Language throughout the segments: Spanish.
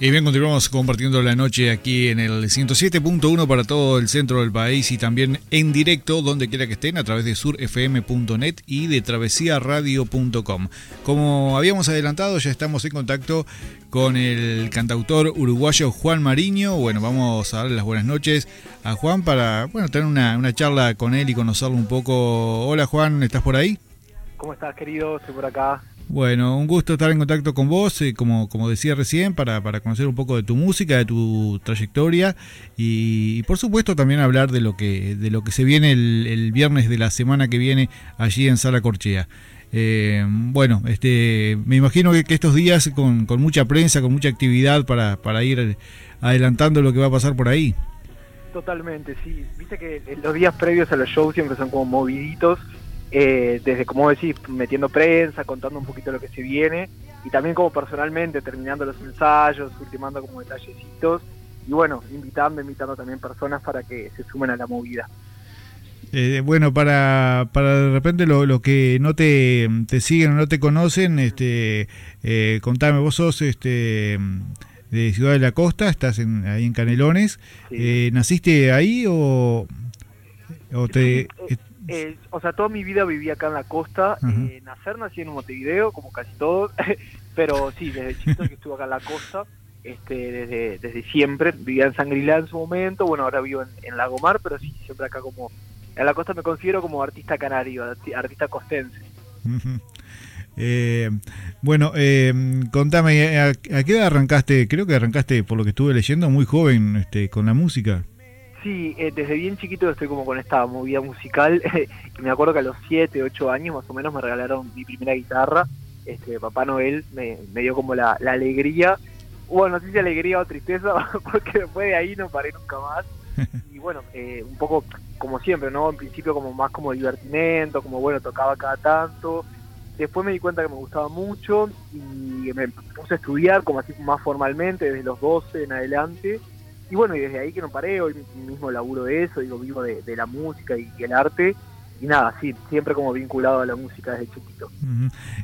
Y bien, continuamos compartiendo la noche aquí en el 107.1 para todo el centro del país y también en directo donde quiera que estén a través de surfm.net y de travesiaradio.com. Como habíamos adelantado, ya estamos en contacto con el cantautor uruguayo Juan Mariño. Bueno, vamos a darle las buenas noches a Juan para bueno, tener una, una charla con él y conocerlo un poco. Hola Juan, ¿estás por ahí? ¿Cómo estás, querido? Estoy por acá. Bueno, un gusto estar en contacto con vos, eh, como, como decía recién, para, para conocer un poco de tu música, de tu trayectoria y, por supuesto también hablar de lo que, de lo que se viene el, viernes de la semana que viene allí en Sala Corchea. Eh, bueno, este, me imagino que, estos días con, con, mucha prensa, con mucha actividad para, para ir adelantando lo que va a pasar por ahí. Totalmente, sí. Viste que los días previos a los shows siempre son como moviditos eh, desde, como decís, metiendo prensa, contando un poquito lo que se viene, y también como personalmente, terminando los ensayos, ultimando como detallecitos, y bueno, invitando, invitando también personas para que se sumen a la movida. Eh, bueno, para, para de repente lo, lo que no te, te, siguen o no te conocen, este, eh, contame, vos sos este, de Ciudad de la Costa, estás en, ahí en Canelones, eh, ¿naciste ahí o, o te... Eh, o sea, toda mi vida viví acá en la costa. Eh, nacer nací en Montevideo, como casi todos, pero sí, desde chiquito que estuve acá en la costa, este, desde, desde siempre. Vivía en Sangrilá en su momento, bueno, ahora vivo en, Lagomar, pero sí, siempre acá como... En la costa me considero como artista canario, artista costense. Eh, bueno, contame, ¿a, qué edad arrancaste? Creo que arrancaste, por lo que estuve leyendo, muy joven este, con la música. Sí, eh, desde bien chiquito estoy como con esta movida musical. me acuerdo que a los 7, 8 años más o menos me regalaron mi primera guitarra. Este, Papá Noel me, dio como la, alegría. Bueno, no sé si alegría o tristeza, porque después de ahí no paré nunca más. Y bueno, eh, un poco como siempre, ¿no? En principio como más como divertimento, como bueno, tocaba cada tanto. Después me di cuenta que me gustaba mucho y me puse a estudiar como así más formalmente desde los 12 en adelante y bueno, y desde ahí que no paré, hoy mismo laburo de eso, digo, vivo de, la música y, el arte. Y nada, sí, siempre como vinculado a la música desde chiquito.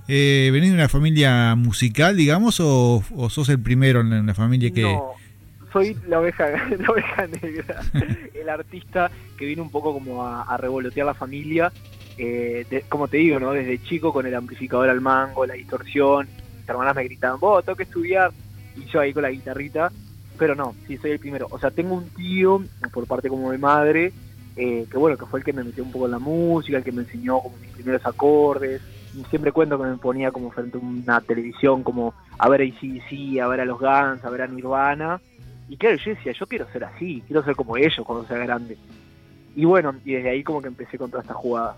eh, ¿Venís de una familia musical, digamos, o, sos el primero en la familia que...? No, soy la oveja, la oveja negra, el artista que vino un poco como a, revolotear la familia. Eh, como te digo, ¿no? Desde chico con el amplificador al mango, la distorsión, mis hermanas me gritaban, vos, tengo que estudiar, y yo ahí con la guitarrita, pero no, sí soy el primero. O sea, tengo un tío, por parte como de madre, eh, que bueno, que fue el que me metió un poco en la música, el que me enseñó como mis primeros acordes. Siempre cuento que me ponía como frente a una televisión, como a ver a ICDC, a ver a los Guns, a ver a Nirvana. Y claro, yo decía, yo quiero ser así, quiero ser como ellos cuando sea grande. Y bueno, y desde ahí como que empecé con toda esta jugada.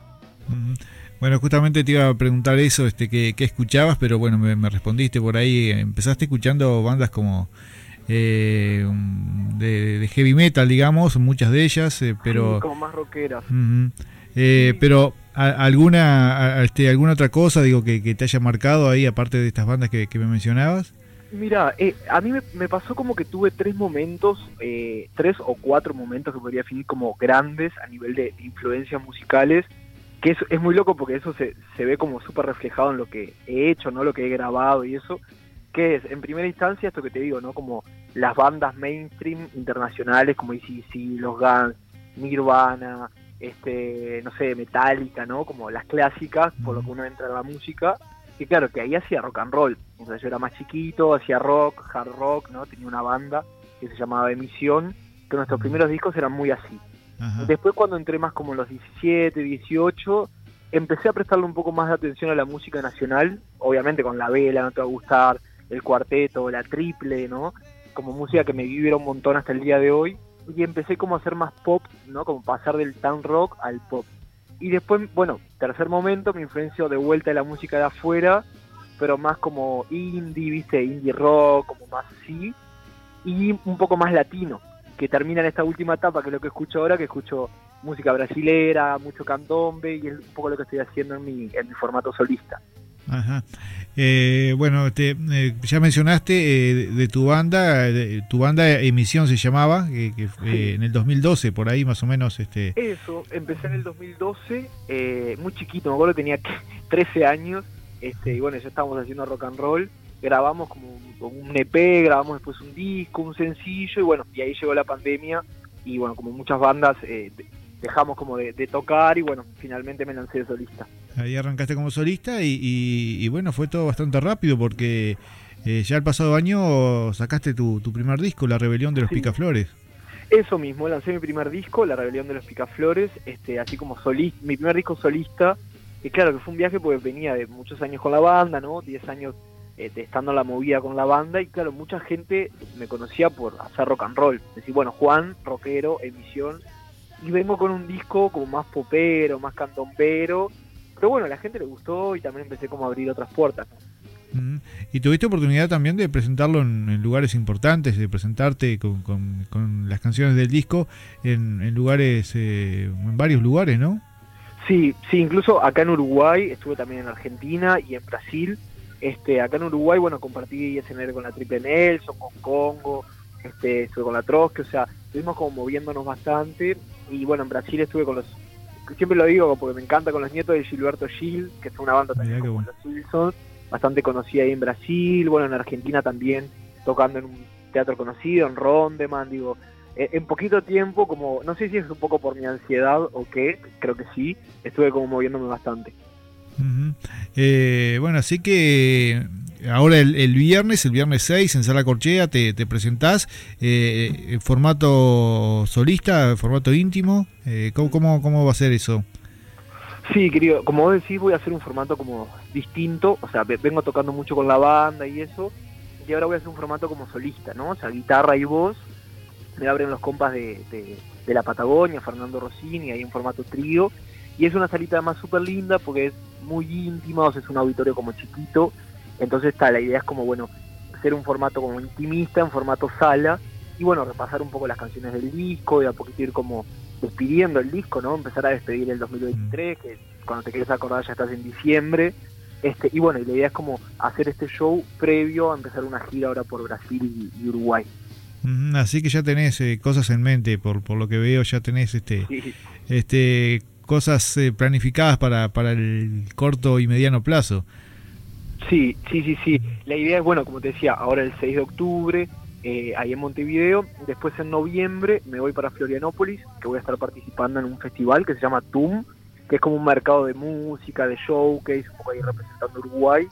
Bueno, justamente te iba a preguntar eso, este, qué, escuchabas, pero bueno, me, respondiste por ahí. Empezaste escuchando bandas como eh, de, heavy metal, digamos, muchas de ellas, eh, pero... como más rockeras. Eh, pero alguna este, alguna otra cosa, digo, que, te haya marcado ahí, aparte de estas bandas que, me mencionabas. Mira, a mí me, pasó como que tuve tres momentos, tres o cuatro momentos que podría definir como grandes a nivel de, influencias musicales, que es, es muy loco porque eso se, se ve como súper reflejado en lo que he hecho, no lo que he grabado y eso que es, en primera instancia, esto que te digo, ¿no? Como las bandas mainstream internacionales como ICC, Los Guns, Nirvana, este, no sé, Metallica, ¿no? Como las clásicas, por lo que uno entra en la música. Que claro, que ahí hacía rock and roll. O sea, yo era más chiquito, hacía rock, hard rock, ¿no? Tenía una banda que se llamaba Emisión, que nuestros primeros discos eran muy así. Después cuando entré más como en los 17, 18, empecé a prestarle un poco más de atención a la música nacional, obviamente con la vela, no te va a gustar, el cuarteto, la triple, ¿no? Como música que me viviera un montón hasta el día de hoy. Y empecé como a hacer más pop, ¿no? Como pasar del town rock al pop. Y después, bueno, tercer momento, me influenció de vuelta de la música de afuera, pero más como indie, ¿viste? Indie rock, como más así. y un poco más latino, que termina en esta última etapa, que es lo que escucho ahora, que escucho música brasilera, mucho candombe, y es un poco lo que estoy haciendo en mi, en mi formato solista. Ajá. Eh, bueno, te, eh, ya mencionaste eh, de, tu banda, tu banda Emisión se llamaba, que, en el 2012, por ahí más o menos. este Eso, empecé en el 2012, muy chiquito, me acuerdo que tenía 13 años, este, y bueno, ya estábamos haciendo rock and roll, grabamos como un EP, grabamos después un disco, un sencillo, y bueno, y ahí llegó la pandemia, y bueno, como muchas bandas, dejamos como de, tocar, y bueno, finalmente me lancé de solista. Ahí arrancaste como solista y, bueno, fue todo bastante rápido porque eh, ya el pasado año sacaste tu, primer disco, La Rebelión de los Picaflores. Eso mismo, lancé mi primer disco, La Rebelión de los Picaflores, este, así como solista, mi primer disco solista, y claro que fue un viaje porque venía de muchos años con la banda, ¿no? 10 años eh, estando la movida con la banda y claro, mucha gente me conocía por hacer rock and roll. Decir, bueno, Juan, rockero, emisión, y vengo con un disco como más popero, más cantombero, pero bueno, a la gente le gustó y también empecé como a abrir otras puertas. Y tuviste oportunidad también de presentarlo en, lugares importantes, de presentarte con, las canciones del disco en, lugares, eh, en varios lugares, ¿no? Sí, sí, incluso acá en Uruguay, estuve también en Argentina y en Brasil. Este, acá en Uruguay, bueno, compartí escenario con la Triple Nelson, con Congo, este, estuve con la Trotsky, o sea, estuvimos como moviéndonos bastante. Y bueno, en Brasil estuve con los siempre lo digo porque me encanta con los nietos de Gilberto Gil, que es una banda también como los Wilson, bastante conocida ahí en Brasil, bueno, en Argentina también, tocando en un teatro conocido, en Rondeman, digo, eh, en poquito tiempo, como, no sé si es un poco por mi ansiedad o qué, creo que sí, estuve como moviéndome bastante. Eh, bueno, así que ahora el, viernes, el viernes 6 en Sala Corchea te, te presentás eh, en formato solista, formato íntimo. Eh, ¿cómo, cómo, va a ser eso? Sí, querido, como vos decís, voy a hacer un formato como distinto, o sea, vengo tocando mucho con la banda y eso, y ahora voy a hacer un formato como solista, ¿no? O sea, guitarra y voz, me abren los compas de, la Patagonia, Fernando Rossini, hay un formato trío, y es una salita además súper linda porque es muy íntima, o sea, es un auditorio como chiquito, entonces está, la idea es como, bueno, hacer un formato como intimista, en formato sala, y bueno, repasar un poco las canciones del disco, y a poquito ir como despidiendo el disco, ¿no? Empezar a despedir el 2023, que cuando te quieres acordar ya estás en diciembre. Este, y bueno, y la idea es como hacer este show previo a empezar una gira ahora por Brasil y, Uruguay. Así que ya tenés eh, cosas en mente, por, por lo que veo, ya tenés este, este cosas eh, planificadas para, para el corto y mediano plazo. Sí, sí, sí, sí. La idea es, bueno, como te decía, ahora el 6 de octubre, eh, ahí en Montevideo. Después en noviembre me voy para Florianópolis, que voy a estar participando en un festival que se llama TUM, que es como un mercado de música, de showcase, un poco ahí representando Uruguay.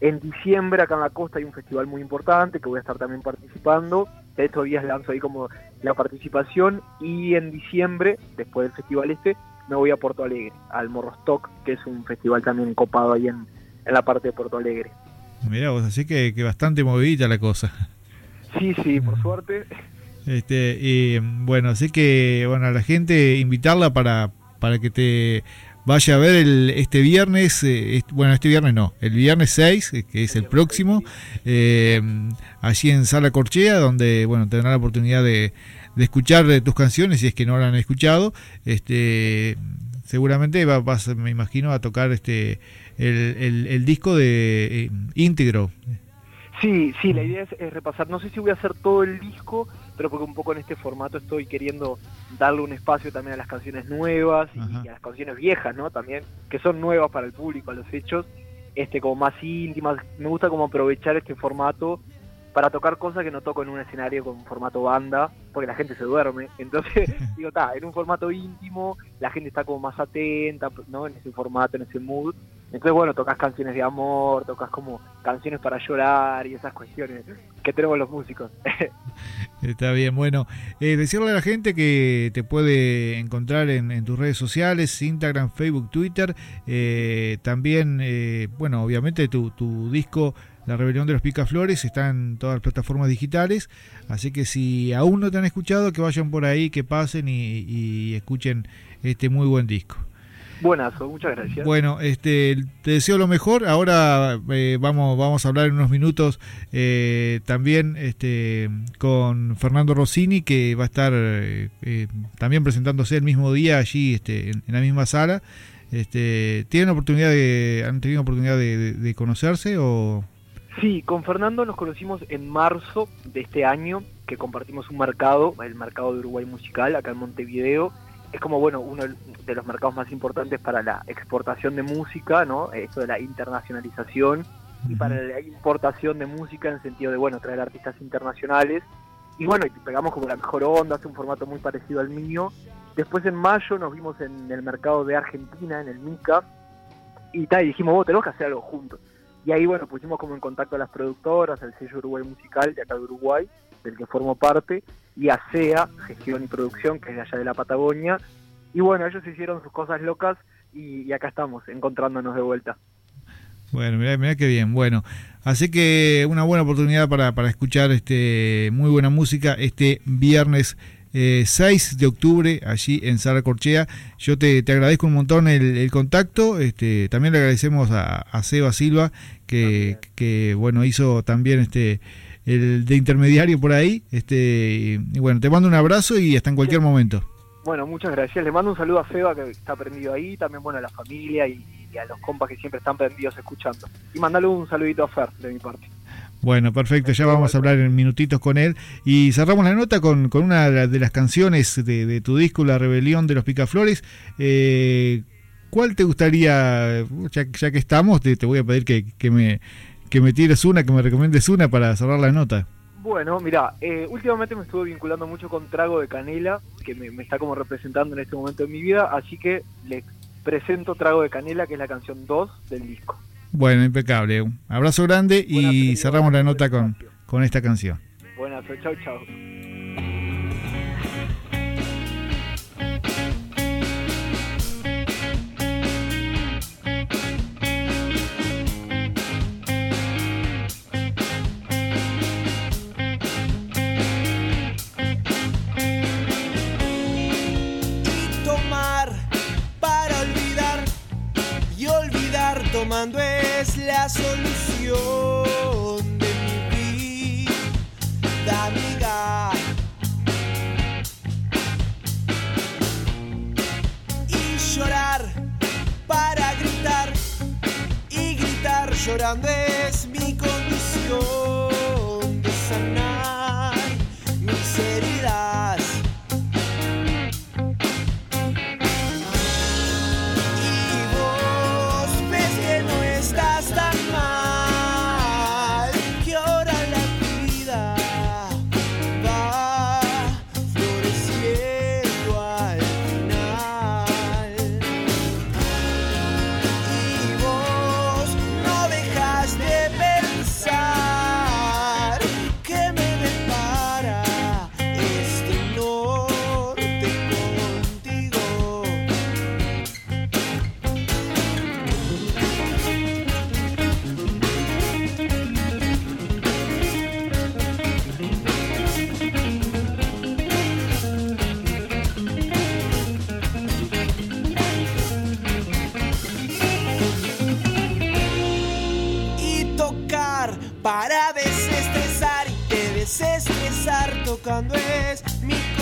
En diciembre acá en la costa hay un festival muy importante que voy a estar también participando. Estos días lanzo ahí como la participación y en diciembre, después del festival este, me voy a Porto Alegre, al Morrostock, que es un festival también copado ahí en, en la parte de Porto Alegre. Mira vos, así que, que bastante movidita la cosa. Sí, sí, por suerte. Este, y bueno, así que bueno, a la gente invitarla para, para que te vaya a ver el, este viernes, eh, bueno, este viernes no, el viernes 6, eh, que es el próximo, eh, allí en Sala Corchea, donde bueno, tendrán la oportunidad de, de escuchar tus canciones, si es que no la han escuchado, este seguramente vas, me imagino, a tocar este el, el, disco de eh, íntegro. Sí, sí, la idea es, repasar. No sé si voy a hacer todo el disco, pero porque un poco en este formato estoy queriendo darle un espacio también a las canciones nuevas y, a las canciones viejas, ¿no? También, que son nuevas para el público, a los hechos, este como más íntimas. Me gusta como aprovechar este formato para tocar cosas que no toco en un escenario con formato banda, porque la gente se duerme. Entonces, digo, está, en un formato íntimo, la gente está como más atenta, ¿no? En ese formato, en ese mood. Entonces, bueno, tocas canciones de amor, tocas como canciones para llorar y esas cuestiones que tenemos los músicos. Está bien, bueno, eh, decirle a la gente que te puede encontrar en, tus redes sociales, Instagram, Facebook, Twitter, eh, también, eh, bueno, obviamente tu, tu disco la Rebelión de los Picaflores está en todas las plataformas digitales, así que si aún no te han escuchado, que vayan por ahí, que pasen y, escuchen este muy buen disco. Buenazo, muchas gracias. Bueno, este, te deseo lo mejor. Ahora eh, vamos, vamos a hablar en unos minutos eh, también este, con Fernando Rossini, que va a estar eh, también presentándose el mismo día allí este, en, la misma sala. Este, ¿Tienen oportunidad de, han tenido oportunidad de conocerse o...? Sí, con Fernando nos conocimos en marzo de este año, que compartimos un mercado, el mercado de Uruguay Musical, acá en Montevideo. Es como, bueno, uno de los mercados más importantes para la exportación de música, ¿no? Esto de la internacionalización y para la importación de música en el sentido de, bueno, traer artistas internacionales. Y bueno, pegamos como la mejor onda, hace un formato muy parecido al mío. Después en mayo nos vimos en el mercado de Argentina, en el MICA, y, tal, y dijimos, vos tenemos que hacer algo juntos. Y ahí, bueno, pusimos como en contacto a las productoras, al sello Uruguay Musical de acá de Uruguay, del que formo parte, y a SEA, Gestión y Producción, que es de allá de la Patagonia. Y bueno, ellos hicieron sus cosas locas y, acá estamos, encontrándonos de vuelta. Bueno, mira, mira qué bien. Bueno, así que una buena oportunidad para, para escuchar este muy buena música este viernes 6 eh, de octubre allí en Sara Corchea. Yo te, agradezco un montón el, contacto. Este, también le agradecemos a, a Seba Silva que, que, bueno hizo también este el de intermediario por ahí. Este y bueno, te mando un abrazo y hasta en cualquier momento. Bueno, muchas gracias. Le mando un saludo a Seba que está prendido ahí, también bueno a la familia y, y a los compas que siempre están prendidos escuchando. Y mandale un saludito a Fer de mi parte. Bueno, perfecto, ya vamos a hablar en minutitos con él. Y cerramos la nota con, con una de las canciones de, tu disco, La Rebelión de los Picaflores. Eh, ¿Cuál te gustaría, ya, que estamos, te, voy a pedir que, me, que me tires una, que me recomiendes una para cerrar la nota? Bueno, mira, eh, últimamente me estuve vinculando mucho con Trago de Canela, que me, me, está como representando en este momento de mi vida, así que le presento Trago de Canela, que es la canción 2 del disco. Bueno, impecable. Un abrazo grande y cerramos la nota con, con esta canción. Buenas, chao, chao. Tomando es la solución de mi vida, amiga. Y llorar para gritar y gritar llorando es es mi.